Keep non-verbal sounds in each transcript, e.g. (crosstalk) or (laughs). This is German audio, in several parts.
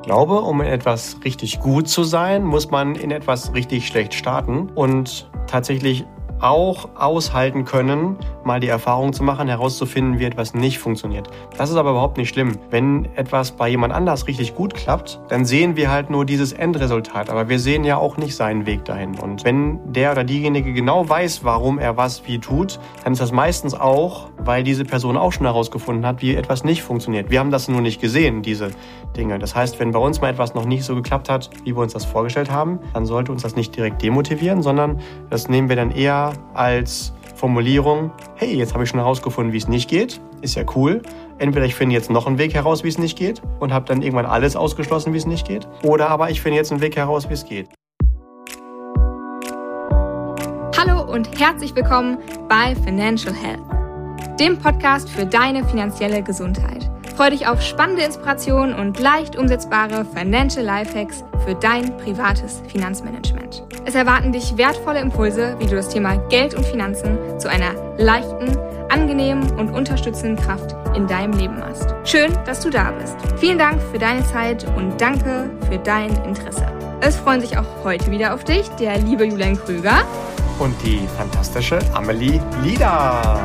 Ich glaube, um in etwas richtig gut zu sein, muss man in etwas richtig schlecht starten. Und tatsächlich auch aushalten können, mal die Erfahrung zu machen, herauszufinden, wie etwas nicht funktioniert. Das ist aber überhaupt nicht schlimm. Wenn etwas bei jemand anders richtig gut klappt, dann sehen wir halt nur dieses Endresultat, aber wir sehen ja auch nicht seinen Weg dahin. Und wenn der oder diejenige genau weiß, warum er was wie tut, dann ist das meistens auch, weil diese Person auch schon herausgefunden hat, wie etwas nicht funktioniert. Wir haben das nur nicht gesehen, diese Dinge. Das heißt, wenn bei uns mal etwas noch nicht so geklappt hat, wie wir uns das vorgestellt haben, dann sollte uns das nicht direkt demotivieren, sondern das nehmen wir dann eher als Formulierung, hey, jetzt habe ich schon herausgefunden, wie es nicht geht. Ist ja cool. Entweder ich finde jetzt noch einen Weg heraus, wie es nicht geht und habe dann irgendwann alles ausgeschlossen, wie es nicht geht. Oder aber ich finde jetzt einen Weg heraus, wie es geht. Hallo und herzlich willkommen bei Financial Health, dem Podcast für deine finanzielle Gesundheit. Freue dich auf spannende Inspirationen und leicht umsetzbare Financial Lifehacks für dein privates Finanzmanagement. Es erwarten dich wertvolle Impulse, wie du das Thema Geld und Finanzen zu einer leichten, angenehmen und unterstützenden Kraft in deinem Leben machst. Schön, dass du da bist. Vielen Dank für deine Zeit und danke für dein Interesse. Es freuen sich auch heute wieder auf dich der liebe Julian Krüger und die fantastische Amelie Lieder.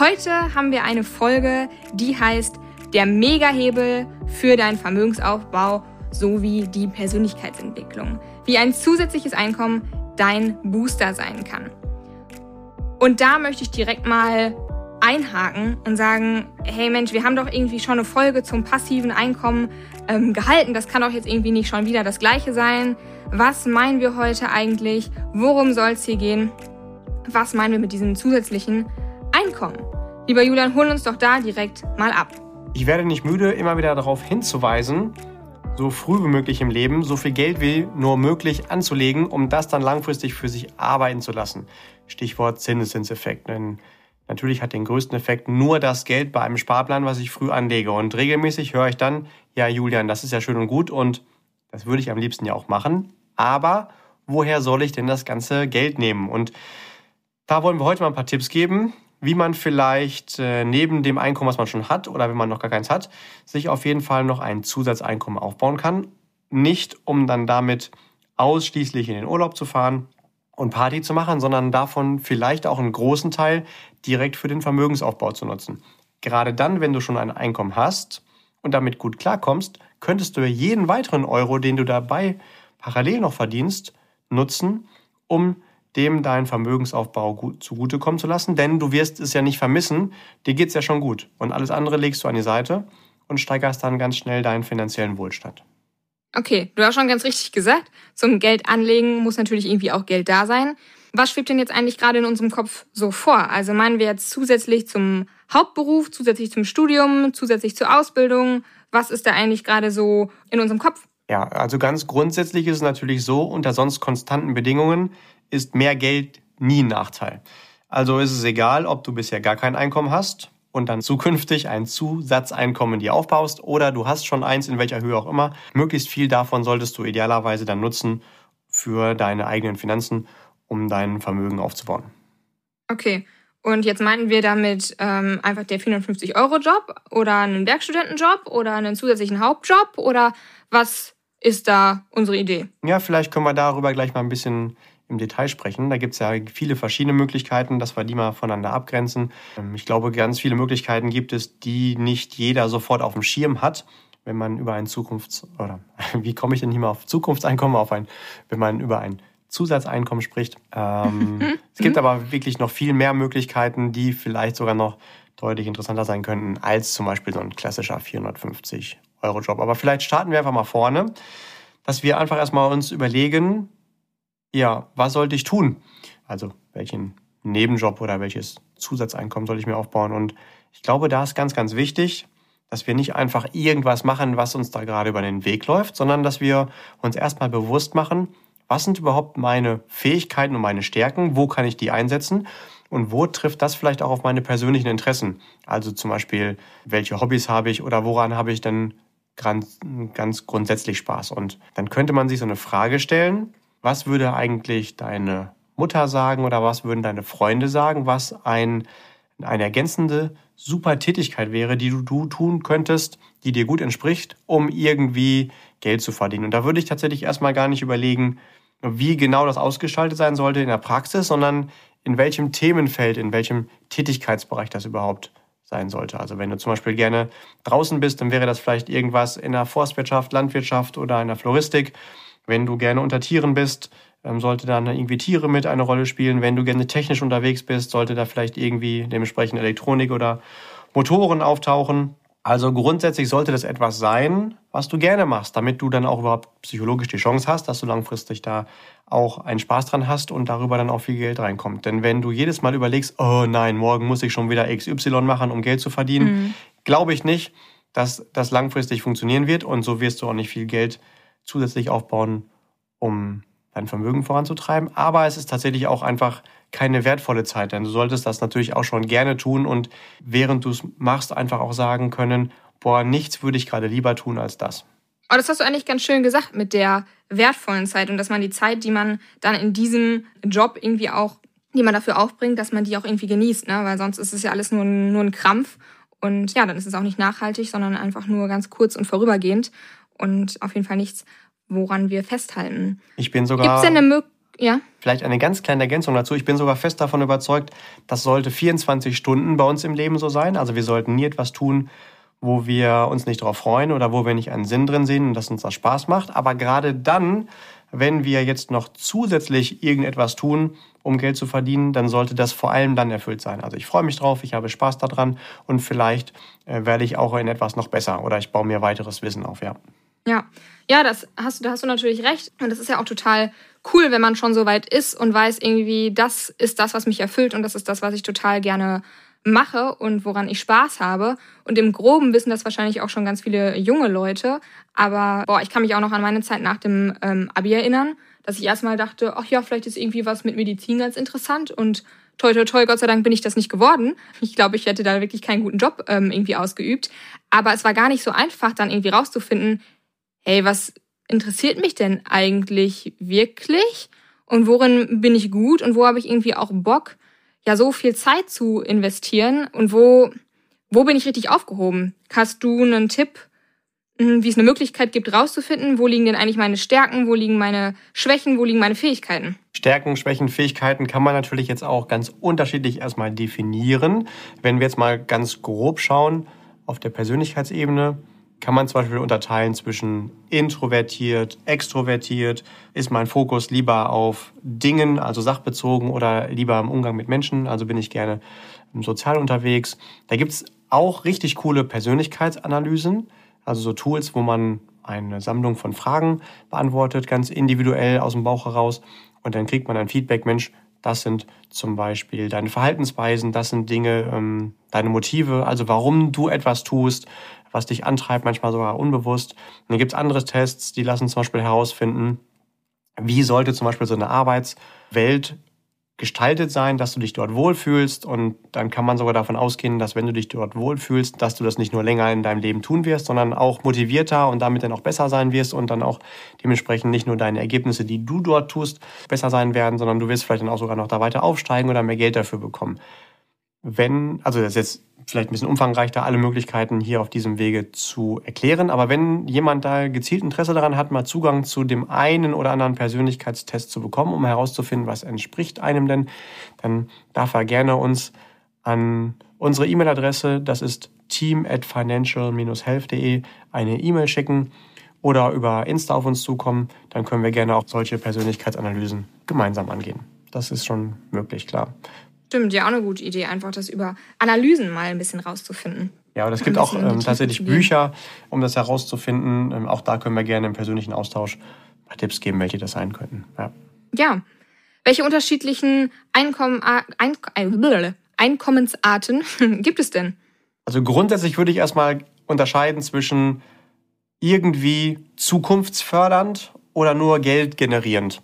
Heute haben wir eine Folge, die heißt Der Megahebel für deinen Vermögensaufbau sowie die Persönlichkeitsentwicklung. Wie ein zusätzliches Einkommen dein Booster sein kann. Und da möchte ich direkt mal einhaken und sagen, hey Mensch, wir haben doch irgendwie schon eine Folge zum passiven Einkommen ähm, gehalten. Das kann doch jetzt irgendwie nicht schon wieder das gleiche sein. Was meinen wir heute eigentlich? Worum soll es hier gehen? Was meinen wir mit diesem zusätzlichen Einkommen. Lieber Julian, hol uns doch da direkt mal ab. Ich werde nicht müde, immer wieder darauf hinzuweisen, so früh wie möglich im Leben so viel Geld wie nur möglich anzulegen, um das dann langfristig für sich arbeiten zu lassen. Stichwort Zinseszinseffekt. Denn natürlich hat den größten Effekt nur das Geld bei einem Sparplan, was ich früh anlege. Und regelmäßig höre ich dann, ja Julian, das ist ja schön und gut und das würde ich am liebsten ja auch machen. Aber woher soll ich denn das ganze Geld nehmen? Und da wollen wir heute mal ein paar Tipps geben, wie man vielleicht äh, neben dem Einkommen, was man schon hat oder wenn man noch gar keins hat, sich auf jeden Fall noch ein Zusatzeinkommen aufbauen kann. Nicht um dann damit ausschließlich in den Urlaub zu fahren und Party zu machen, sondern davon vielleicht auch einen großen Teil direkt für den Vermögensaufbau zu nutzen. Gerade dann, wenn du schon ein Einkommen hast und damit gut klarkommst, könntest du jeden weiteren Euro, den du dabei parallel noch verdienst, nutzen, um dem deinen Vermögensaufbau gut, zugutekommen zu lassen, denn du wirst es ja nicht vermissen, dir geht es ja schon gut. Und alles andere legst du an die Seite und steigerst dann ganz schnell deinen finanziellen Wohlstand. Okay, du hast schon ganz richtig gesagt, zum Geld anlegen muss natürlich irgendwie auch Geld da sein. Was schwebt denn jetzt eigentlich gerade in unserem Kopf so vor? Also meinen wir jetzt zusätzlich zum Hauptberuf, zusätzlich zum Studium, zusätzlich zur Ausbildung? Was ist da eigentlich gerade so in unserem Kopf? Ja, also ganz grundsätzlich ist es natürlich so, unter sonst konstanten Bedingungen ist mehr Geld nie ein Nachteil. Also ist es egal, ob du bisher gar kein Einkommen hast und dann zukünftig ein Zusatzeinkommen dir aufbaust oder du hast schon eins, in welcher Höhe auch immer. Möglichst viel davon solltest du idealerweise dann nutzen für deine eigenen Finanzen, um dein Vermögen aufzubauen. Okay. Und jetzt meinen wir damit ähm, einfach der 450-Euro-Job oder einen Werkstudentenjob oder einen zusätzlichen Hauptjob oder was ist da unsere Idee? Ja, vielleicht können wir darüber gleich mal ein bisschen im Detail sprechen. Da gibt es ja viele verschiedene Möglichkeiten, dass wir die mal voneinander abgrenzen. Ähm, ich glaube, ganz viele Möglichkeiten gibt es, die nicht jeder sofort auf dem Schirm hat, wenn man über ein Zukunfts- oder (laughs) wie komme ich denn hier mal auf Zukunftseinkommen, auf ein, wenn man über ein Zusatzeinkommen spricht. Ähm, es gibt aber wirklich noch viel mehr Möglichkeiten, die vielleicht sogar noch deutlich interessanter sein könnten als zum Beispiel so ein klassischer 450 Euro Job. Aber vielleicht starten wir einfach mal vorne, dass wir einfach erstmal uns überlegen, ja, was sollte ich tun? Also welchen Nebenjob oder welches Zusatzeinkommen soll ich mir aufbauen? Und ich glaube, da ist ganz, ganz wichtig, dass wir nicht einfach irgendwas machen, was uns da gerade über den Weg läuft, sondern dass wir uns erstmal bewusst machen, was sind überhaupt meine Fähigkeiten und meine Stärken, wo kann ich die einsetzen und wo trifft das vielleicht auch auf meine persönlichen Interessen? Also zum Beispiel, welche Hobbys habe ich oder woran habe ich denn ganz, ganz grundsätzlich Spaß. Und dann könnte man sich so eine Frage stellen, was würde eigentlich deine Mutter sagen oder was würden deine Freunde sagen, was ein, eine ergänzende super Tätigkeit wäre, die du, du tun könntest, die dir gut entspricht, um irgendwie Geld zu verdienen. Und da würde ich tatsächlich erstmal gar nicht überlegen, wie genau das ausgestaltet sein sollte in der Praxis, sondern in welchem Themenfeld, in welchem Tätigkeitsbereich das überhaupt sein sollte. Also wenn du zum Beispiel gerne draußen bist, dann wäre das vielleicht irgendwas in der Forstwirtschaft, Landwirtschaft oder in der Floristik. Wenn du gerne unter Tieren bist, ähm, sollte dann irgendwie Tiere mit eine Rolle spielen. Wenn du gerne technisch unterwegs bist, sollte da vielleicht irgendwie dementsprechend Elektronik oder Motoren auftauchen. Also grundsätzlich sollte das etwas sein, was du gerne machst, damit du dann auch überhaupt psychologisch die Chance hast, dass du langfristig da auch einen Spaß dran hast und darüber dann auch viel Geld reinkommt. Denn wenn du jedes Mal überlegst, oh nein, morgen muss ich schon wieder XY machen, um Geld zu verdienen, mhm. glaube ich nicht, dass das langfristig funktionieren wird und so wirst du auch nicht viel Geld zusätzlich aufbauen, um dein Vermögen voranzutreiben. Aber es ist tatsächlich auch einfach keine wertvolle Zeit, denn du solltest das natürlich auch schon gerne tun und während du es machst, einfach auch sagen können, boah, nichts würde ich gerade lieber tun als das. Oh, das hast du eigentlich ganz schön gesagt mit der wertvollen Zeit und dass man die Zeit, die man dann in diesem Job irgendwie auch, die man dafür aufbringt, dass man die auch irgendwie genießt, ne? weil sonst ist es ja alles nur, nur ein Krampf und ja, dann ist es auch nicht nachhaltig, sondern einfach nur ganz kurz und vorübergehend und auf jeden Fall nichts, woran wir festhalten. Ich bin sogar. Gibt es denn eine Möglichkeit? Ja. Vielleicht eine ganz kleine Ergänzung dazu. Ich bin sogar fest davon überzeugt, das sollte 24 Stunden bei uns im Leben so sein. Also wir sollten nie etwas tun, wo wir uns nicht darauf freuen oder wo wir nicht einen Sinn drin sehen und dass uns das Spaß macht. Aber gerade dann, wenn wir jetzt noch zusätzlich irgendetwas tun, um Geld zu verdienen, dann sollte das vor allem dann erfüllt sein. Also ich freue mich drauf, ich habe Spaß daran und vielleicht äh, werde ich auch in etwas noch besser oder ich baue mir weiteres Wissen auf, ja. Ja, ja, das hast da hast du natürlich recht. Und das ist ja auch total cool, wenn man schon so weit ist und weiß irgendwie, das ist das, was mich erfüllt und das ist das, was ich total gerne mache und woran ich Spaß habe. Und im Groben wissen das wahrscheinlich auch schon ganz viele junge Leute. Aber boah, ich kann mich auch noch an meine Zeit nach dem ähm, Abi erinnern, dass ich erstmal dachte, ach ja, vielleicht ist irgendwie was mit Medizin ganz interessant und toi toi toi, Gott sei Dank bin ich das nicht geworden. Ich glaube, ich hätte da wirklich keinen guten Job ähm, irgendwie ausgeübt. Aber es war gar nicht so einfach, dann irgendwie rauszufinden, hey, was interessiert mich denn eigentlich wirklich? Und worin bin ich gut und wo habe ich irgendwie auch Bock, ja, so viel Zeit zu investieren und wo, wo bin ich richtig aufgehoben? Hast du einen Tipp, hm, wie es eine Möglichkeit gibt, rauszufinden, wo liegen denn eigentlich meine Stärken, wo liegen meine Schwächen, wo liegen meine Fähigkeiten? Stärken, Schwächen, Fähigkeiten kann man natürlich jetzt auch ganz unterschiedlich erstmal definieren. Wenn wir jetzt mal ganz grob schauen auf der Persönlichkeitsebene, kann man zum Beispiel unterteilen zwischen introvertiert, extrovertiert. Ist mein Fokus lieber auf Dingen, also sachbezogen, oder lieber im Umgang mit Menschen? Also bin ich gerne sozial unterwegs. Da gibt's auch richtig coole Persönlichkeitsanalysen, also so Tools, wo man eine Sammlung von Fragen beantwortet, ganz individuell aus dem Bauch heraus. Und dann kriegt man ein Feedback, Mensch, das sind zum Beispiel deine Verhaltensweisen, das sind Dinge, ähm, deine Motive, also warum du etwas tust, was dich antreibt, manchmal sogar unbewusst. Und dann gibt es andere Tests, die lassen zum Beispiel herausfinden, wie sollte zum Beispiel so eine Arbeitswelt gestaltet sein, dass du dich dort wohlfühlst. Und dann kann man sogar davon ausgehen, dass wenn du dich dort wohlfühlst, dass du das nicht nur länger in deinem Leben tun wirst, sondern auch motivierter und damit dann auch besser sein wirst und dann auch dementsprechend nicht nur deine Ergebnisse, die du dort tust, besser sein werden, sondern du wirst vielleicht dann auch sogar noch da weiter aufsteigen oder mehr Geld dafür bekommen. Wenn, also das ist jetzt vielleicht ein bisschen umfangreich, da alle Möglichkeiten hier auf diesem Wege zu erklären. Aber wenn jemand da gezielt Interesse daran hat, mal Zugang zu dem einen oder anderen Persönlichkeitstest zu bekommen, um herauszufinden, was entspricht einem denn, dann darf er gerne uns an unsere E-Mail-Adresse, das ist team at financial-health.de, eine E-Mail schicken oder über Insta auf uns zukommen. Dann können wir gerne auch solche Persönlichkeitsanalysen gemeinsam angehen. Das ist schon möglich, klar. Stimmt, ja, auch eine gute Idee, einfach das über Analysen mal ein bisschen rauszufinden. Ja, und es gibt auch ähm, tatsächlich Bücher, um das herauszufinden. Ähm, auch da können wir gerne im persönlichen Austausch ein paar Tipps geben, welche das sein könnten. Ja. ja. Welche unterschiedlichen Einkommen, Ein äh, Einkommensarten (laughs) gibt es denn? Also grundsätzlich würde ich erstmal unterscheiden zwischen irgendwie zukunftsfördernd oder nur Geld generierend.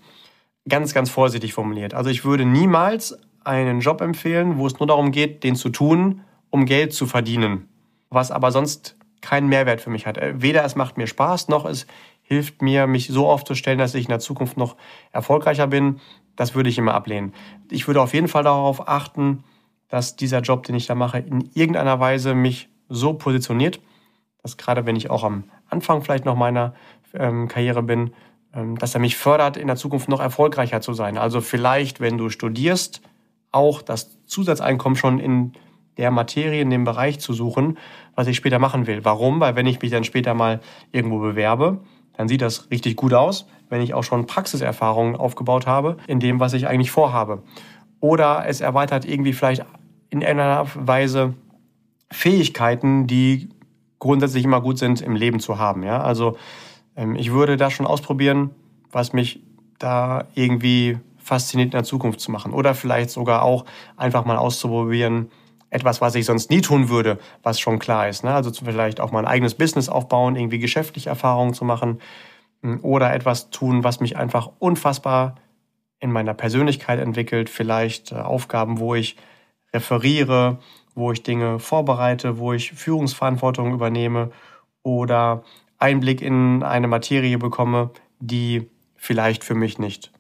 Ganz, ganz vorsichtig formuliert. Also ich würde niemals einen Job empfehlen, wo es nur darum geht, den zu tun, um Geld zu verdienen. Was aber sonst keinen Mehrwert für mich hat. Äh, weder es macht mir Spaß, noch es hilft mir, mich so aufzustellen, dass ich in der Zukunft noch erfolgreicher bin. Das würde ich immer ablehnen. Ich würde auf jeden Fall darauf achten, dass dieser Job, den ich da mache, in irgendeiner Weise mich so positioniert, dass gerade wenn ich auch am Anfang vielleicht noch meiner ähm, Karriere bin, ähm, dass er mich fördert, in der Zukunft noch erfolgreicher zu sein. Also vielleicht, wenn du studierst, auch das Zusatzeinkommen schon in der Materie, in dem Bereich zu suchen, was ich später machen will. Warum? Weil wenn ich mich dann später mal irgendwo bewerbe, dann sieht das richtig gut aus, wenn ich auch schon Praxiserfahrungen aufgebaut habe in dem, was ich eigentlich vorhabe. Oder es erweitert irgendwie vielleicht in einer Weise Fähigkeiten, die grundsätzlich immer gut sind im Leben zu haben. Ja? Also ähm, ich würde das schon ausprobieren, was mich da irgendwie fasziniert in der Zukunft zu machen. Oder vielleicht sogar auch einfach mal auszuprobieren, etwas, was ich sonst nie tun würde, was schon klar ist. Ne? Also vielleicht auch mal ein eigenes Business aufbauen, irgendwie geschäftliche Erfahrungen zu machen hm, oder etwas tun, was mich einfach unfassbar in meiner Persönlichkeit entwickelt. Vielleicht äh, Aufgaben, wo ich referiere, wo ich Dinge vorbereite, wo ich Führungsverantwortung übernehme oder Einblick in eine Materie bekomme, die vielleicht für mich nicht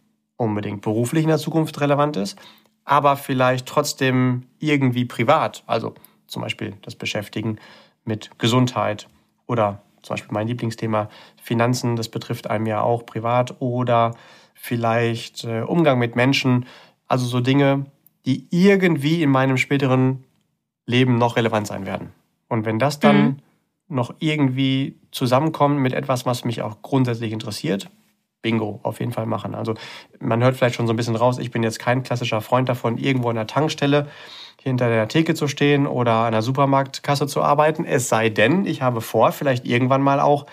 unbedingt beruflich in der Zukunft relevant ist, aber vielleicht trotzdem irgendwie privat, also zum Beispiel das Beschäftigen mit Gesundheit oder zum Beispiel mein Lieblingsthema Finanzen, das betrifft einem ja auch privat oder vielleicht äh, Umgang mit Menschen, also so Dinge, die irgendwie in meinem späteren Leben noch relevant sein werden. Und wenn das dann mhm. noch irgendwie zusammenkommt mit etwas, was mich auch grundsätzlich interessiert, Bingo, auf jeden Fall machen. Also man hört vielleicht schon so ein bisschen raus, ich bin jetzt kein klassischer Freund davon, irgendwo an der Tankstelle hinter der Theke zu stehen oder an der Supermarktkasse zu arbeiten. Es sei denn, ich habe vor, vielleicht irgendwann mal auch,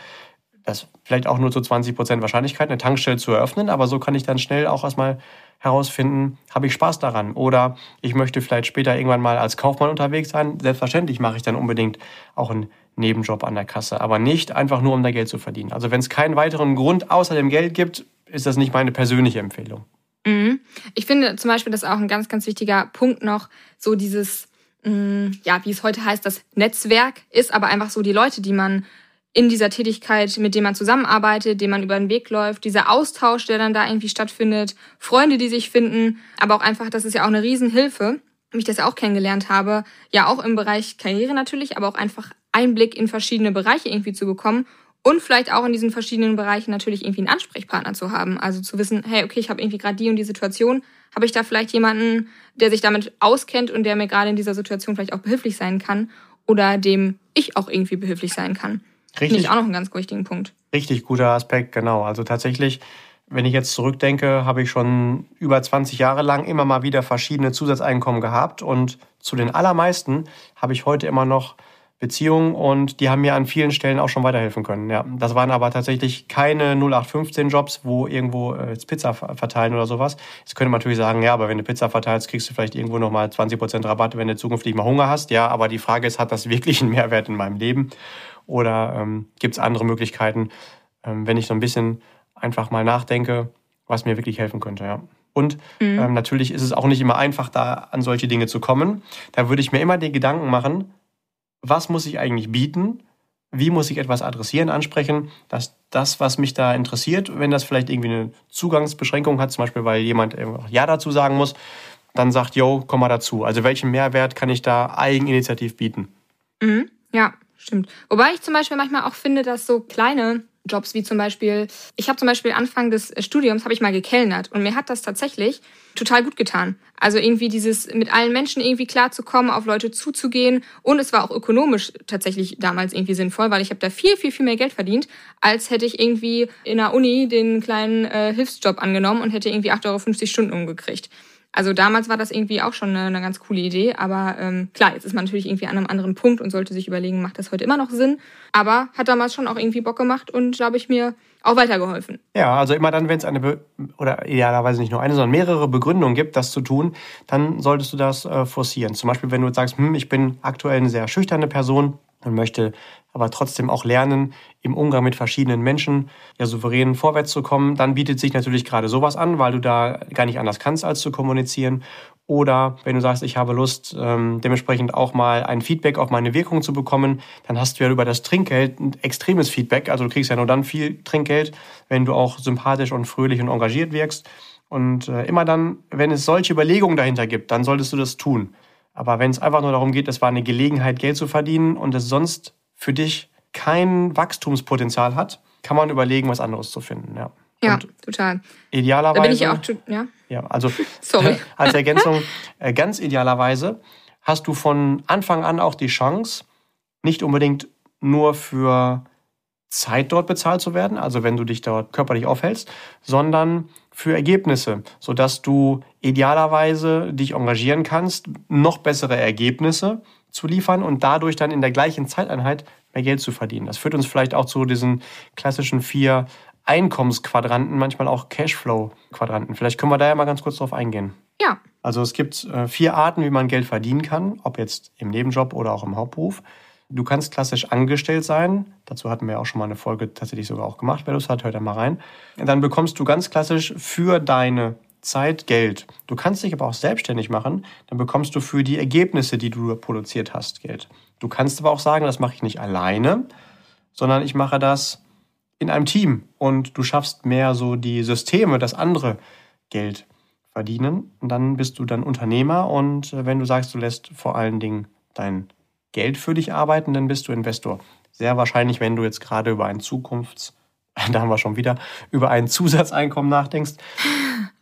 das vielleicht auch nur zu 20 Prozent Wahrscheinlichkeit, eine Tankstelle zu eröffnen, aber so kann ich dann schnell auch erstmal herausfinden, habe ich Spaß daran oder ich möchte vielleicht später irgendwann mal als Kaufmann unterwegs sein. Selbstverständlich mache ich dann unbedingt auch einen Nebenjob an der Kasse, aber nicht einfach nur, um da Geld zu verdienen. Also wenn es keinen weiteren Grund außer dem Geld gibt, ist das nicht meine persönliche Empfehlung. Mhm. Ich finde zum Beispiel, das auch ein ganz, ganz wichtiger Punkt noch, so dieses, mh, mm, ja, wie es heute heißt, das Netzwerk ist aber einfach so die Leute, die man in dieser Tätigkeit, mit denen man zusammenarbeitet, dem man über den Weg läuft, dieser Austausch, der dann da irgendwie stattfindet, Freunde, die sich finden, aber auch einfach, das ist ja auch eine Riesenhilfe, wie ich das auch kennengelernt habe, ja auch im Bereich Karriere natürlich, aber auch einfach Einblick in verschiedene Bereiche irgendwie zu bekommen und vielleicht auch in diesen verschiedenen Bereichen natürlich irgendwie einen Ansprechpartner zu haben. Also zu wissen, hey, okay, ich habe irgendwie gerade die und die Situation, habe ich da vielleicht jemanden, der sich damit auskennt und der mir gerade in dieser Situation vielleicht auch behilflich sein kann oder dem ich auch irgendwie behilflich sein kann. Richtig. Finde ich auch noch einen ganz wichtigen Punkt. Richtig guter Aspekt, genau. Also tatsächlich, wenn ich jetzt zurückdenke, habe ich schon über 20 Jahre lang immer mal wieder verschiedene Zusatzeinkommen gehabt und zu den allermeisten habe ich heute immer noch Beziehungen und die haben mir an vielen Stellen auch schon weiterhelfen können. Ja, das waren aber tatsächlich keine 0815 Jobs, wo irgendwo äh, Pizza verteilen oder sowas. Jetzt könnte man natürlich sagen, ja, aber wenn du Pizza verteilst, kriegst du vielleicht irgendwo nochmal 20% Rabatt, wenn du zukünftig mal Hunger hast. Ja, aber die Frage ist, hat das (laughs) wirklich einen Mehrwert in meinem Leben? Oder ähm, gibt es andere Möglichkeiten, ähm, wenn ich so ein bisschen einfach mal nachdenke, was mir wirklich helfen könnte, ja. Und mhm. ähm, natürlich ist es auch nicht immer einfach, da an solche Dinge zu kommen. Da würde ich mir immer den Gedanken machen, was muss ich eigentlich bieten? Wie muss ich etwas adressieren, ansprechen, dass das, was mich da interessiert, wenn das vielleicht irgendwie eine Zugangsbeschränkung hat, zum Beispiel, weil jemand Ja dazu sagen muss, dann sagt, yo, komm mal dazu. Also welchen Mehrwert kann ich da eigeninitiativ bieten? Mhm. Ja, stimmt. Wobei ich zum Beispiel manchmal auch finde, dass so kleine Jobs wie zum Beispiel, ich habe zum Beispiel Anfang des Studiums habe ich mal gekellnert und mir hat das tatsächlich total gut getan. Also irgendwie dieses mit allen Menschen irgendwie klarzukommen, auf Leute zuzugehen und es war auch ökonomisch tatsächlich damals irgendwie sinnvoll, weil ich habe da viel viel viel mehr Geld verdient, als hätte ich irgendwie in der Uni den kleinen äh, Hilfsjob angenommen und hätte irgendwie 8,50 Euro Stunden umgekriegt. Also damals war das irgendwie auch schon eine, eine ganz coole Idee, aber ähm, klar, jetzt ist man natürlich irgendwie an einem anderen Punkt und sollte sich überlegen, macht das heute immer noch Sinn? Aber hat damals schon auch irgendwie Bock gemacht und glaube ich mir auch weitergeholfen. Ja, also immer dann, wenn es eine Be oder idealerweise nicht nur eine, sondern mehrere Begründungen gibt, das zu tun, dann solltest du das äh, forcieren. Zum Beispiel, wenn du sagst, hm, ich bin aktuell eine sehr schüchterne Person und möchte aber trotzdem auch lernen, im Umgang mit verschiedenen Menschen ja souverän vorwärts zu kommen, dann bietet sich natürlich gerade sowas an, weil du da gar nicht anders kannst, als zu kommunizieren. Oder wenn du sagst, ich habe Lust, ähm, dementsprechend auch mal ein Feedback auf meine Wirkung zu bekommen, dann hast du ja über das Trinkgeld ein extremes Feedback. Also du kriegst ja nur dann viel Trinkgeld, wenn du auch sympathisch und fröhlich und engagiert wirkst. Und äh, immer dann, wenn es solche Überlegungen dahinter gibt, dann solltest du das tun. Aber wenn es einfach nur darum geht, es war eine Gelegenheit, Geld zu verdienen und es sonst für dich kein Wachstumspotenzial hat, kann man überlegen, was anderes zu finden. Ja. Ja, und total. Idealerweise. Da bin ich auch, ja. Ja, also (laughs) Sorry. (laughs) als Ergänzung, äh, ganz idealerweise hast du von Anfang an auch die Chance, nicht unbedingt nur für Zeit dort bezahlt zu werden, also wenn du dich dort körperlich aufhältst, sondern für Ergebnisse, sodass du idealerweise dich engagieren kannst, noch bessere Ergebnisse zu liefern und dadurch dann in der gleichen Zeiteinheit mehr Geld zu verdienen. Das führt uns vielleicht auch zu diesen klassischen vier Einkommensquadranten, manchmal auch Cashflow-Quadranten. Vielleicht können wir da ja mal ganz kurz drauf eingehen. Ja. Also es gibt äh, vier Arten, wie man Geld verdienen kann, ob jetzt im Nebenjob oder auch im Hauptberuf. Du kannst klassisch angestellt sein. Dazu hatten wir auch schon mal eine Folge tatsächlich sogar auch gemacht. Wer das hat, hört da mal rein. Und dann bekommst du ganz klassisch für deine Zeit Geld. Du kannst dich aber auch selbstständig machen. Dann bekommst du für die Ergebnisse, die du produziert hast, Geld. Du kannst aber auch sagen, das mache ich nicht alleine, sondern ich mache das in einem Team und du schaffst mehr so die Systeme, dass andere Geld verdienen. Und dann bist du dann Unternehmer und äh, wenn du sagst, du lässt vor allen Dingen dein Geld für dich arbeiten, dann bist du Investor. Sehr wahrscheinlich, wenn du jetzt gerade über ein Zukunfts, (laughs) da haben wir schon wieder, über ein Zusatzeinkommen nachdenkst.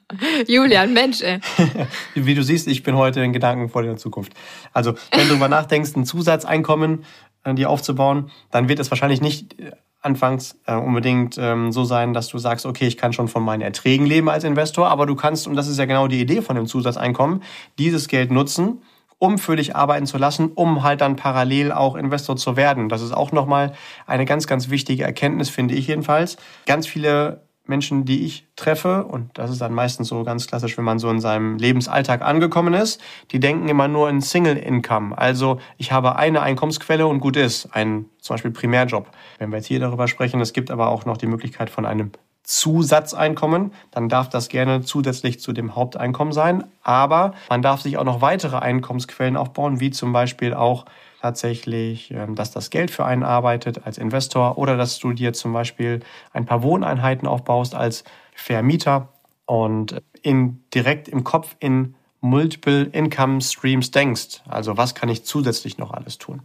(laughs) Julian, Mensch, ey. (laughs) Wie du siehst, ich bin heute in Gedanken vor der Zukunft. Also, wenn du darüber nachdenkst, ein Zusatzeinkommen äh, dir aufzubauen, dann wird es wahrscheinlich nicht äh, anfangs äh, unbedingt ähm, so sein, dass du sagst, okay, ich kann schon von meinen Erträgen leben als Investor, aber du kannst, und das ist ja genau die Idee von dem Zusatzeinkommen, dieses Geld nutzen, um für dich arbeiten zu lassen, um halt dann parallel auch Investor zu werden. Das ist auch nochmal eine ganz, ganz wichtige Erkenntnis, finde ich jedenfalls. Ganz viele Menschen, die ich treffe, und das ist dann meistens so ganz klassisch, wenn man so in seinem Lebensalltag angekommen ist, die denken immer nur in Single Income. Also ich habe eine Einkommensquelle und gut ist, ein zum Beispiel Primärjob. Wenn wir jetzt hier darüber sprechen, es gibt aber auch noch die Möglichkeit von einem Zusatzeinkommen, dann darf das gerne zusätzlich zu dem Haupteinkommen sein. Aber man darf sich auch noch weitere Einkommensquellen aufbauen, wie zum Beispiel auch tatsächlich, ähm, dass das Geld für einen arbeitet als Investor oder dass du dir zum Beispiel ein paar Wohneinheiten aufbaust als Vermieter und in, direkt im Kopf in Multiple Income Streams denkst. Also was kann ich zusätzlich noch alles tun?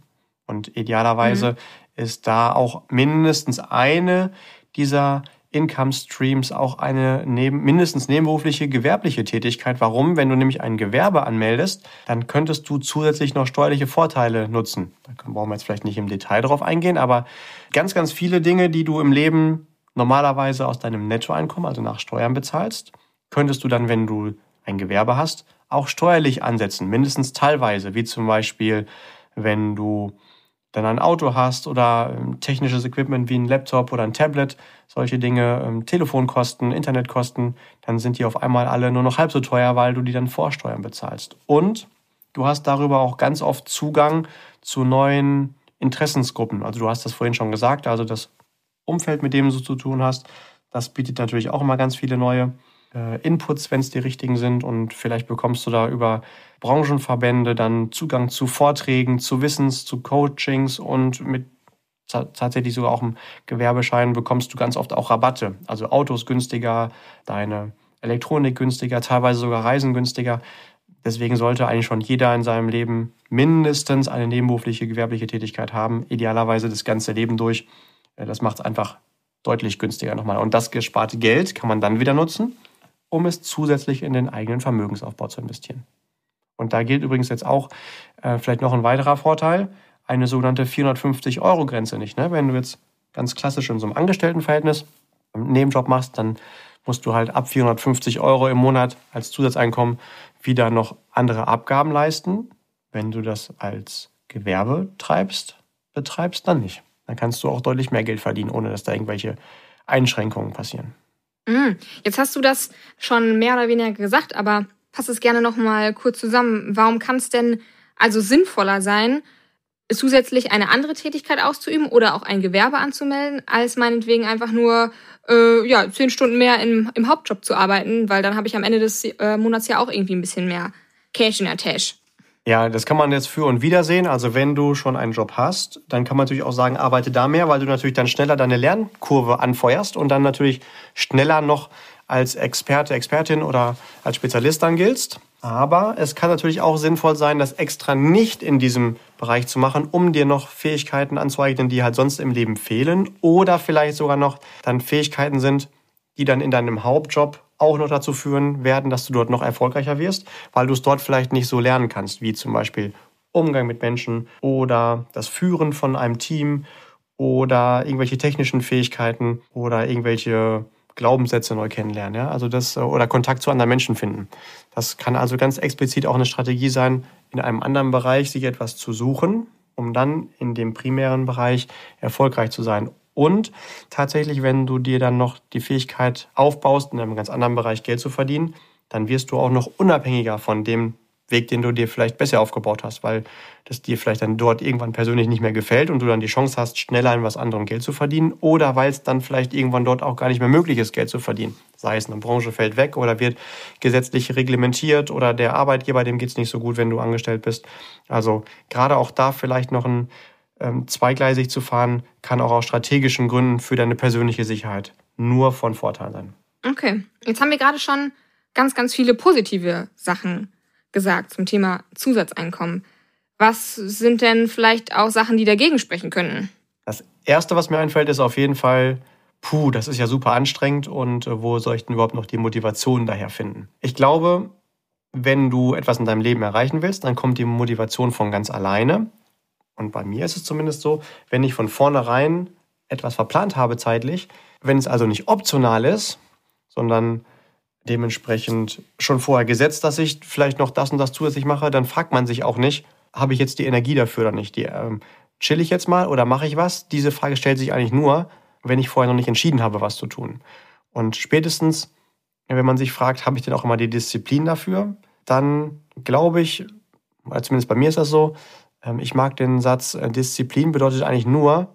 Und idealerweise mhm. ist da auch mindestens eine dieser Income Streams auch eine neben, mindestens nebenberufliche gewerbliche Tätigkeit. Warum? Wenn du nämlich ein Gewerbe anmeldest, dann könntest du zusätzlich noch steuerliche Vorteile nutzen. Da brauchen wir jetzt vielleicht nicht im Detail drauf eingehen, aber ganz, ganz viele Dinge, die du im Leben normalerweise aus deinem Nettoeinkommen, also nach Steuern bezahlst, könntest du dann, wenn du ein Gewerbe hast, auch steuerlich ansetzen, mindestens teilweise, wie zum Beispiel, wenn du dann ein Auto hast oder ähm, technisches Equipment wie ein Laptop oder ein Tablet, solche Dinge, ähm, Telefonkosten, Internetkosten, dann sind die auf einmal alle nur noch halb so teuer, weil du die dann Vorsteuern bezahlst. Und du hast darüber auch ganz oft Zugang zu neuen Interessensgruppen. Also du hast das vorhin schon gesagt, also das Umfeld, mit dem du zu tun hast, das bietet natürlich auch immer ganz viele neue Inputs, wenn es die richtigen sind. Und vielleicht bekommst du da über Branchenverbände dann Zugang zu Vorträgen, zu Wissens, zu Coachings und mit tatsächlich sogar auch im Gewerbeschein bekommst du ganz oft auch Rabatte. Also Autos günstiger, deine Elektronik günstiger, teilweise sogar Reisen günstiger. Deswegen sollte eigentlich schon jeder in seinem Leben mindestens eine nebenberufliche gewerbliche Tätigkeit haben, idealerweise das ganze Leben durch. Äh, das macht es einfach deutlich günstiger nochmal. Und das gesparte Geld kann man dann wieder nutzen, um es zusätzlich in den eigenen Vermögensaufbau zu investieren. Und da gilt übrigens jetzt auch äh, vielleicht noch ein weiterer Vorteil, eine sogenannte 450-Euro-Grenze nicht. Ne? Wenn du jetzt ganz klassisch in so einem Angestelltenverhältnis einen Nebenjob machst, dann musst du halt ab 450 Euro im Monat als Zusatzeinkommen wieder noch andere Abgaben leisten. Wenn du das als Gewerbe treibst, betreibst, dann nicht. Dann kannst du auch deutlich mehr Geld verdienen, ohne dass da irgendwelche Einschränkungen passieren. Mhm. Jetzt hast du das schon mehr oder weniger gesagt, aber fass es gerne noch mal kurz zusammen. Warum kann es denn also sinnvoller sein, zusätzlich eine andere Tätigkeit auszuüben oder auch ein Gewerbe anzumelden, als meinetwegen einfach nur äh, ja, zehn Stunden mehr im, im Hauptjob zu arbeiten, weil dann habe ich am Ende des äh, Monats ja auch irgendwie ein bisschen mehr Cash in der Tash. Ja, das kann man jetzt für und wieder sehen. Also wenn du schon einen Job hast, dann kann man natürlich auch sagen, arbeite da mehr, weil du natürlich dann schneller deine Lernkurve anfeuerst und dann natürlich schneller noch als Experte, Expertin oder als Spezialist dann giltst. Aber es kann natürlich auch sinnvoll sein, das extra nicht in diesem Bereich zu machen, um dir noch Fähigkeiten anzueignen, die halt sonst im Leben fehlen oder vielleicht sogar noch dann Fähigkeiten sind, die dann in deinem Hauptjob auch noch dazu führen werden, dass du dort noch erfolgreicher wirst, weil du es dort vielleicht nicht so lernen kannst, wie zum Beispiel Umgang mit Menschen oder das Führen von einem Team oder irgendwelche technischen Fähigkeiten oder irgendwelche Glaubenssätze neu kennenlernen, ja? Also das oder Kontakt zu anderen Menschen finden. Das kann also ganz explizit auch eine Strategie sein, in einem anderen Bereich sich etwas zu suchen, um dann in dem primären Bereich erfolgreich zu sein und tatsächlich, wenn du dir dann noch die Fähigkeit aufbaust, in einem ganz anderen Bereich Geld zu verdienen, dann wirst du auch noch unabhängiger von dem Weg, den du dir vielleicht besser aufgebaut hast, weil das dir vielleicht dann dort irgendwann persönlich nicht mehr gefällt und du dann die Chance hast, schneller in was anderem Geld zu verdienen oder weil es dann vielleicht irgendwann dort auch gar nicht mehr möglich ist, Geld zu verdienen. Sei es eine Branche fällt weg oder wird gesetzlich reglementiert oder der Arbeitgeber, dem geht es nicht so gut, wenn du angestellt bist. Also gerade auch da vielleicht noch ein zweigleisig zu fahren, kann auch aus strategischen Gründen für deine persönliche Sicherheit nur von Vorteil sein. Okay, jetzt haben wir gerade schon ganz, ganz viele positive Sachen gesagt zum Thema Zusatzeinkommen. Was sind denn vielleicht auch Sachen, die dagegen sprechen könnten? Das Erste, was mir einfällt, ist auf jeden Fall, puh, das ist ja super anstrengend und äh, wo soll ich denn überhaupt noch die Motivation daher finden? Ich glaube, wenn du etwas in deinem Leben erreichen willst, dann kommt die Motivation von ganz alleine. Und bei mir ist es zumindest so, wenn ich von vornherein etwas verplant habe zeitlich, wenn es also nicht optional ist, sondern dementsprechend schon vorher gesetzt, dass ich vielleicht noch das und das zusätzlich mache, dann fragt man sich auch nicht, habe ich jetzt die Energie dafür oder nicht? Die, ähm, chill ich jetzt mal oder mache ich was? Diese Frage stellt sich eigentlich nur, wenn ich vorher noch nicht entschieden habe, was zu tun. Und spätestens, wenn man sich fragt, habe ich denn auch immer die Disziplin dafür, dann glaube ich, zumindest bei mir ist das so, ich mag den Satz, äh, Disziplin bedeutet eigentlich nur,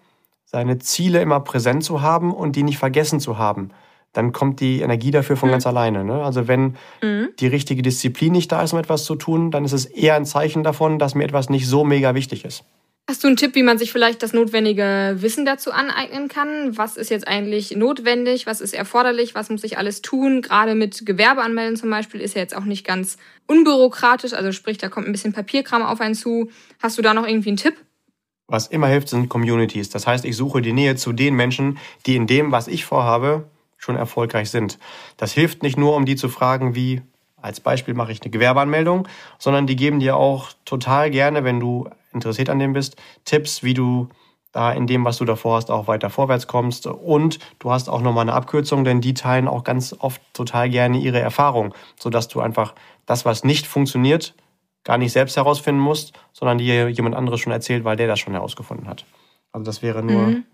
seine Ziele immer präsent zu haben und die nicht vergessen zu haben. Dann kommt die Energie dafür von mhm. ganz alleine. Ne? Also wenn mhm. die richtige Disziplin nicht da ist, um etwas zu tun, dann ist es eher ein Zeichen davon, dass mir etwas nicht so mega wichtig ist. Hast du einen Tipp, wie man sich vielleicht das notwendige Wissen dazu aneignen kann? Was ist jetzt eigentlich notwendig? Was ist erforderlich? Was muss ich alles tun? Gerade mit Gewerbeanmelden zum Beispiel ist ja jetzt auch nicht ganz unbürokratisch. Also sprich, da kommt ein bisschen Papierkram auf einen zu. Hast du da noch irgendwie einen Tipp? Was immer hilft, sind Communities. Das heißt, ich suche die Nähe zu den Menschen, die in dem, was ich vorhabe, schon erfolgreich sind. Das hilft nicht nur, um die zu fragen, wie als Beispiel mache ich eine Gewerbeanmeldung, sondern die geben dir auch total gerne, wenn du interessiert an dem bist, Tipps, wie du da in dem, was du davor hast, auch weiter vorwärts kommst. Und du hast auch nochmal eine Abkürzung, denn die teilen auch ganz oft total gerne ihre Erfahrung, sodass du einfach das, was nicht funktioniert, gar nicht selbst herausfinden musst, sondern dir jemand anderes schon erzählt, weil der das schon herausgefunden hat. Also das wäre nur mhm.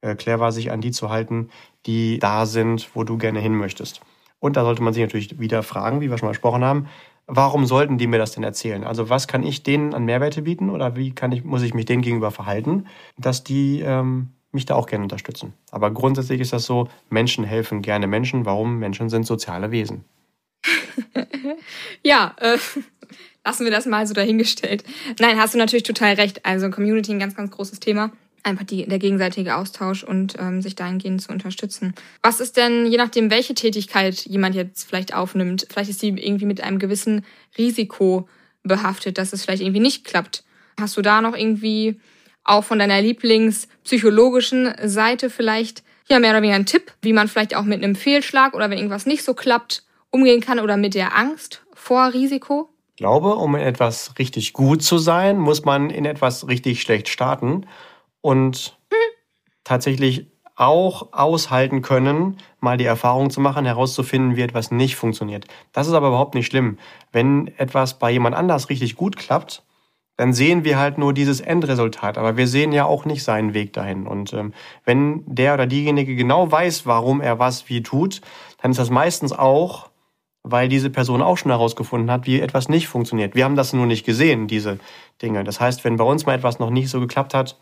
äh, clever, sich an die zu halten, die da sind, wo du gerne hin möchtest. Und da sollte man sich natürlich wieder fragen, wie wir schon mal gesprochen haben, warum sollten die mir das denn erzählen? Also was kann ich denen an Mehrwerte bieten oder wie kann ich, muss ich mich denen gegenüber verhalten, dass die ähm, mich da auch gerne unterstützen. Aber grundsätzlich ist das so, Menschen helfen gerne Menschen. Warum? Menschen sind soziale Wesen. (laughs) ja, äh, lassen wir das mal so dahingestellt. Nein, hast du natürlich total recht. Also Community ein ganz, ganz großes Thema einfach die, der gegenseitige Austausch und ähm, sich dahingehend zu unterstützen. Was ist denn, je nachdem, welche Tätigkeit jemand jetzt vielleicht aufnimmt, vielleicht ist sie irgendwie mit einem gewissen Risiko behaftet, dass es vielleicht irgendwie nicht klappt. Hast du da noch irgendwie auch von deiner Lieblingspsychologischen Seite vielleicht ja mehr oder weniger einen Tipp, wie man vielleicht auch mit einem Fehlschlag oder wenn irgendwas nicht so klappt, umgehen kann oder mit der Angst vor Risiko? Ich glaube, um in etwas richtig gut zu sein, muss man in etwas richtig schlecht starten und tatsächlich auch aushalten können, mal die Erfahrung zu machen, herauszufinden, wie etwas nicht funktioniert. Das ist aber überhaupt nicht schlimm. Wenn etwas bei jemand anders richtig gut klappt, dann sehen wir halt nur dieses Endresultat, aber wir sehen ja auch nicht seinen Weg dahin. Und ähm, wenn der oder diejenige genau weiß, warum er was wie tut, dann ist das meistens auch, weil diese Person auch schon herausgefunden hat, wie etwas nicht funktioniert. Wir haben das nur nicht gesehen, diese Dinge. Das heißt, wenn bei uns mal etwas noch nicht so geklappt hat,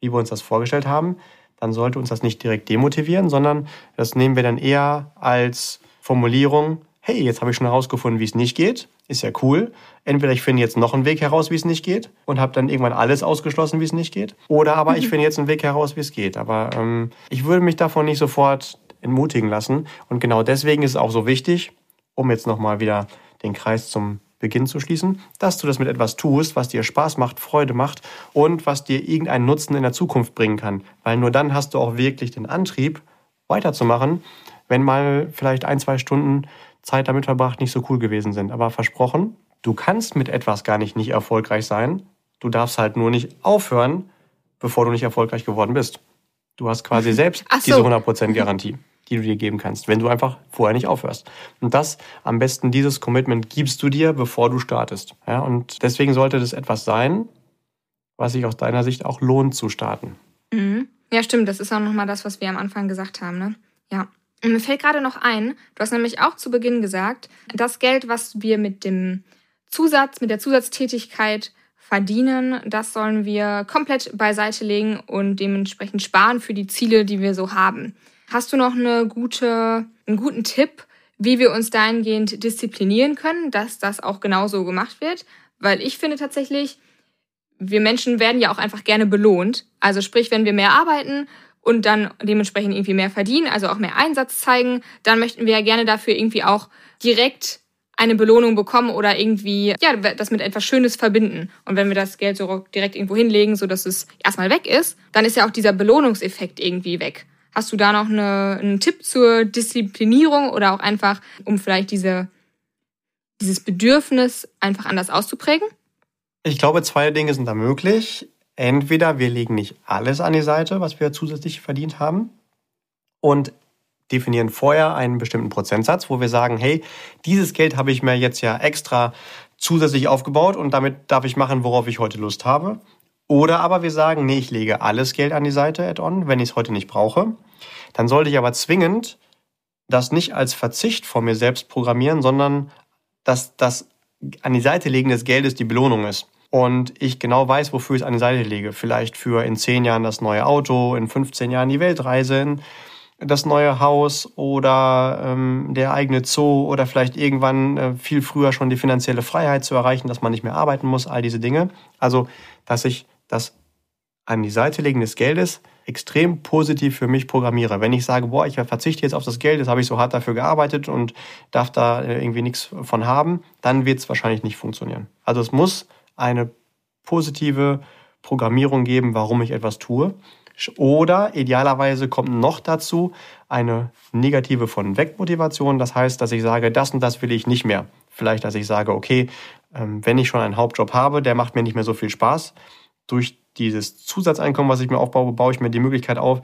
wie wir uns das vorgestellt haben, dann sollte uns das nicht direkt demotivieren, sondern das nehmen wir dann eher als Formulierung, hey, jetzt habe ich schon herausgefunden, wie es nicht geht. ist ja cool. Entweder ich finde jetzt noch einen Weg heraus, wie es nicht geht und habe dann irgendwann alles ausgeschlossen, wie es nicht geht. Oder aber ich (laughs) finde jetzt einen Weg heraus, wie es geht. Aber ähm, ich würde mich davon nicht sofort entmutigen lassen. Und genau deswegen ist es auch so wichtig, um jetzt nochmal wieder den Kreis zum Beginn zu schließen, dass du das mit etwas tust, was dir Spaß macht, Freude macht und was dir irgendeinen Nutzen in der Zukunft bringen kann. Weil nur dann hast du auch wirklich den Antrieb, weiterzumachen, wenn mal vielleicht ein, zwei Stunden Zeit damit verbracht nicht so cool gewesen sind. Aber versprochen, du kannst mit etwas gar nicht nicht erfolgreich sein. Du darfst halt nur nicht aufhören, bevor du nicht erfolgreich geworden bist. Du hast quasi selbst so. diese 100% Garantie, die du dir geben kannst, wenn du einfach vorher nicht aufhörst. Und das, am besten dieses Commitment gibst du dir, bevor du startest. Ja, und deswegen sollte das etwas sein, was sich aus deiner Sicht auch lohnt zu starten. Mhm. Ja, stimmt. Das ist auch nochmal das, was wir am Anfang gesagt haben. Ne? Ja. Und mir fällt gerade noch ein, du hast nämlich auch zu Beginn gesagt, das Geld, was wir mit dem Zusatz, mit der Zusatztätigkeit verdienen, das sollen wir komplett beiseite legen und dementsprechend sparen für die Ziele, die wir so haben. Hast du noch eine gute, einen guten Tipp, wie wir uns dahingehend disziplinieren können, dass das auch genauso gemacht wird? Weil ich finde tatsächlich, wir Menschen werden ja auch einfach gerne belohnt. Also sprich, wenn wir mehr arbeiten und dann dementsprechend irgendwie mehr verdienen, also auch mehr Einsatz zeigen, dann möchten wir ja gerne dafür irgendwie auch direkt eine Belohnung bekommen oder irgendwie, ja, das mit etwas Schönes verbinden. Und wenn wir das Geld so direkt irgendwo hinlegen, so dass es erstmal weg ist, dann ist ja auch dieser Belohnungseffekt irgendwie weg. Hast du da noch eine, einen Tipp zur Disziplinierung oder auch einfach, um vielleicht diese, dieses Bedürfnis einfach anders auszuprägen? Ich glaube, zwei Dinge sind da möglich. Entweder wir legen nicht alles an die Seite, was wir zusätzlich verdient haben, und definieren vorher einen bestimmten Prozentsatz, wo wir sagen, hey, dieses Geld habe ich mir jetzt ja extra zusätzlich aufgebaut und damit darf ich machen, worauf ich heute Lust habe. Oder aber wir sagen, nee, ich lege alles Geld an die Seite, add-on, wenn ich es heute nicht brauche. Dann sollte ich aber zwingend das nicht als Verzicht von mir selbst programmieren, sondern dass das an die Seite legen des Geldes die Belohnung ist und ich genau weiß, wofür ich es an die Seite lege. Vielleicht für in zehn Jahren das neue Auto, in 15 Jahren die Weltreise, das neue Haus oder ähm, der eigene Zoo oder vielleicht irgendwann äh, viel früher schon die finanzielle Freiheit zu erreichen, dass man nicht mehr arbeiten muss, all diese Dinge. Also, dass ich das an die Seite legen des Geldes extrem positiv für mich programmiere. Wenn ich sage, boah, ich verzichte jetzt auf das Geld, das habe ich so hart dafür gearbeitet und darf da äh, irgendwie nichts von haben, dann wird es wahrscheinlich nicht funktionieren. Also es muss eine positive Programmierung geben, warum ich etwas tue. Oder idealerweise kommt noch dazu eine negative von Wegmotivation. Das heißt, dass ich sage, das und das will ich nicht mehr. Vielleicht, dass ich sage, okay, ähm, wenn ich schon einen Hauptjob habe, der macht mir nicht mehr so viel Spaß. Durch dieses Zusatzeinkommen, was ich mir aufbaue, baue ich mir die Möglichkeit auf,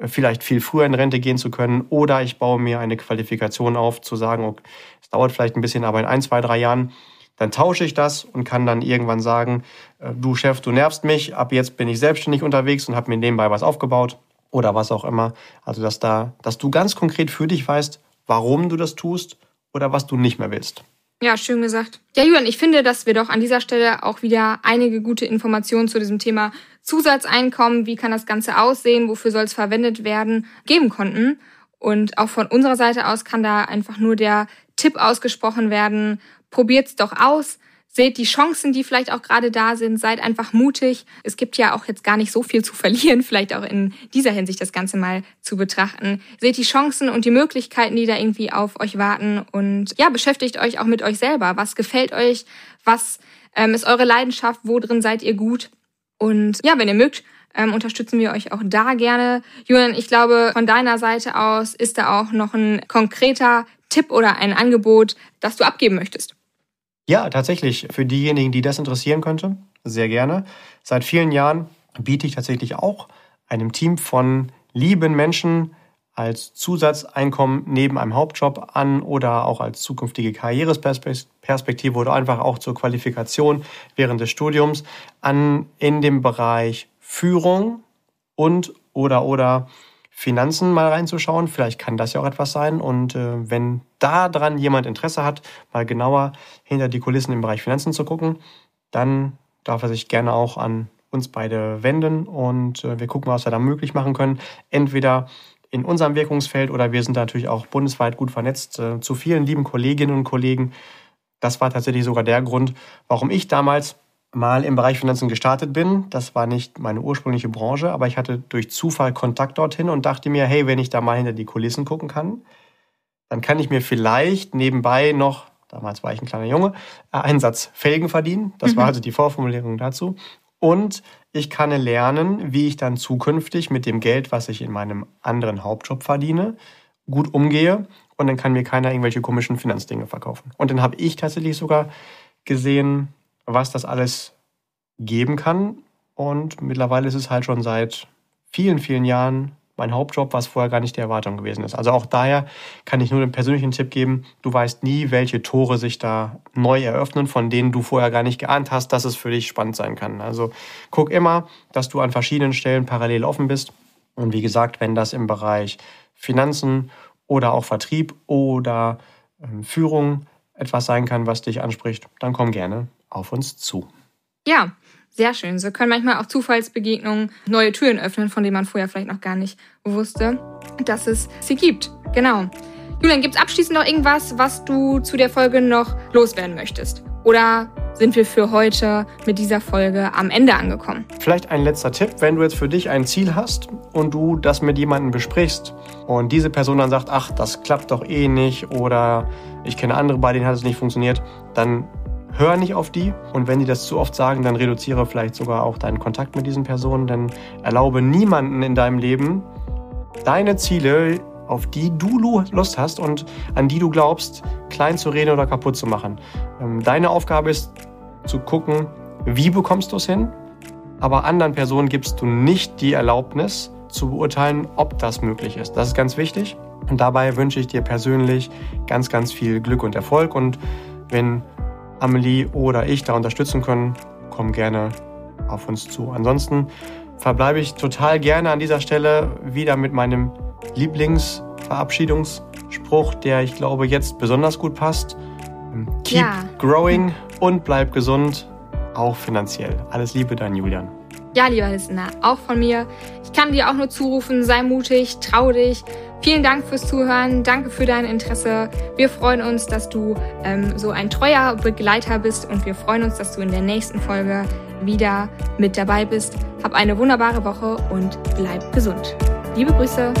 vielleicht viel früher in Rente gehen zu können. Oder ich baue mir eine Qualifikation auf, zu sagen, okay, es dauert vielleicht ein bisschen, aber in ein, zwei, drei Jahren dann tausche ich das und kann dann irgendwann sagen, äh, du Chef, du nervst mich, ab jetzt bin ich selbstständig unterwegs und habe mir nebenbei was aufgebaut oder was auch immer. Also dass da, dass du ganz konkret für dich weißt, warum du das tust oder was du nicht mehr willst. Ja, schön gesagt. Ja, Julian, ich finde, dass wir doch an dieser Stelle auch wieder einige gute Informationen zu diesem Thema Zusatzeinkommen, wie kann das Ganze aussehen, wofür soll es verwendet werden, geben konnten. Und auch von unserer Seite aus kann da einfach nur der Tipp ausgesprochen werden, probiert's doch aus. Seht die Chancen, die vielleicht auch gerade da sind. Seid einfach mutig. Es gibt ja auch jetzt gar nicht so viel zu verlieren, (laughs) vielleicht auch in dieser Hinsicht das Ganze mal zu betrachten. Seht die Chancen und die Möglichkeiten, die da irgendwie auf euch warten. Und ja, beschäftigt euch auch mit euch selber. Was gefällt euch? Was ähm, ist eure Leidenschaft? Wo drin seid ihr gut? Und ja, wenn ihr mögt, ähm, unterstützen wir euch auch da gerne. Julian, ich glaube, von deiner Seite aus ist da auch noch ein konkreter Tipp oder ein Angebot, das du abgeben möchtest. Ja, tatsächlich. Für diejenigen, die das interessieren könnte, sehr gerne. Seit vielen Jahren biete ich tatsächlich auch einem Team von lieben Menschen als Zusatzeinkommen neben einem Hauptjob an oder auch als zukünftige Karriereperspektive oder einfach auch zur Qualifikation während des Studiums an in dem Bereich Führung und oder oder Finanzen mal reinzuschauen. Vielleicht kann das ja auch etwas sein. Und äh, wenn da dran jemand Interesse hat, mal genauer hinter die Kulissen im Bereich Finanzen zu gucken, dann darf er sich gerne auch an uns beide wenden und äh, wir gucken, was wir da möglich machen können. Entweder in unserem Wirkungsfeld oder wir sind natürlich auch bundesweit gut vernetzt äh, zu vielen lieben Kolleginnen und Kollegen. Das war tatsächlich sogar der Grund, warum ich damals mal im Bereich Finanzen gestartet bin. Das war nicht meine ursprüngliche Branche, aber ich hatte durch Zufall Kontakt dorthin und dachte mir, hey, wenn ich da mal hinter die Kulissen gucken kann, dann kann ich mir vielleicht nebenbei noch, damals war ich ein kleiner Junge, einen Satz Felgen verdienen. Das mhm. war also die Vorformulierung dazu. Und ich kann lernen, wie ich dann zukünftig mit dem Geld, was ich in meinem anderen Hauptjob verdiene, gut umgehe. Und dann kann mir keiner irgendwelche komischen Finanzdinge verkaufen. Und dann habe ich tatsächlich sogar gesehen, was das alles geben kann. Und mittlerweile ist es halt schon seit vielen, vielen Jahren mein Hauptjob, was vorher gar nicht die Erwartung gewesen ist. Also auch daher kann ich nur den persönlichen Tipp geben, du weißt nie, welche Tore sich da neu eröffnen, von denen du vorher gar nicht geahnt hast, dass es für dich spannend sein kann. Also guck immer, dass du an verschiedenen Stellen parallel offen bist. Und wie gesagt, wenn das im Bereich Finanzen oder auch Vertrieb oder ähm, Führung etwas sein kann, was dich anspricht, dann komm gerne auf uns zu. Ja, sehr schön. So können manchmal auch Zufallsbegegnungen neue Türen öffnen, von denen man vorher vielleicht noch gar nicht wusste, dass es sie gibt. Genau. Julian, gibt es abschließend noch irgendwas, was du zu der Folge noch loswerden möchtest? Oder sind wir für heute mit dieser Folge am Ende angekommen? Vielleicht ein letzter Tipp, wenn du jetzt für dich ein Ziel hast und du das mit jemandem besprichst und diese Person dann sagt, ach, das klappt doch eh nicht oder ich kenne andere, bei denen hat es nicht funktioniert, dann hör nicht auf die. Und wenn die das zu oft sagen, dann reduziere vielleicht sogar auch deinen Kontakt mit diesen Personen. Denn erlaube niemanden in deinem Leben, deine Ziele, auf die du Lust hast und an die du glaubst, klein zu reden oder kaputt zu machen. Ähm, deine Aufgabe ist zu gucken, wie bekommst du es hin, aber anderen Personen gibst du nicht die Erlaubnis zu beurteilen, ob das möglich ist. Das ist ganz wichtig. Und dabei wünsche ich dir persönlich ganz, ganz viel Glück und Erfolg. Und wenn Amelie oder ich da unterstützen können, komm gerne auf uns zu. Ansonsten verbleibe ich total gerne an dieser Stelle wieder mit meinem Lieblingsverabschiedungsspruch, der ich glaube jetzt besonders gut passt. Keep ja. growing und bleib gesund, auch finanziell. Alles Liebe, dein Julian. Ja, lieber Listener, auch von mir. Ich kann dir auch nur zurufen, sei mutig, trau dich. Vielen Dank fürs Zuhören, danke für dein Interesse. Wir freuen uns, dass du ähm, so ein treuer Begleiter bist und wir freuen uns, dass du in der nächsten Folge wieder mit dabei bist. Hab eine wunderbare Woche und bleib gesund. Liebe Grüße.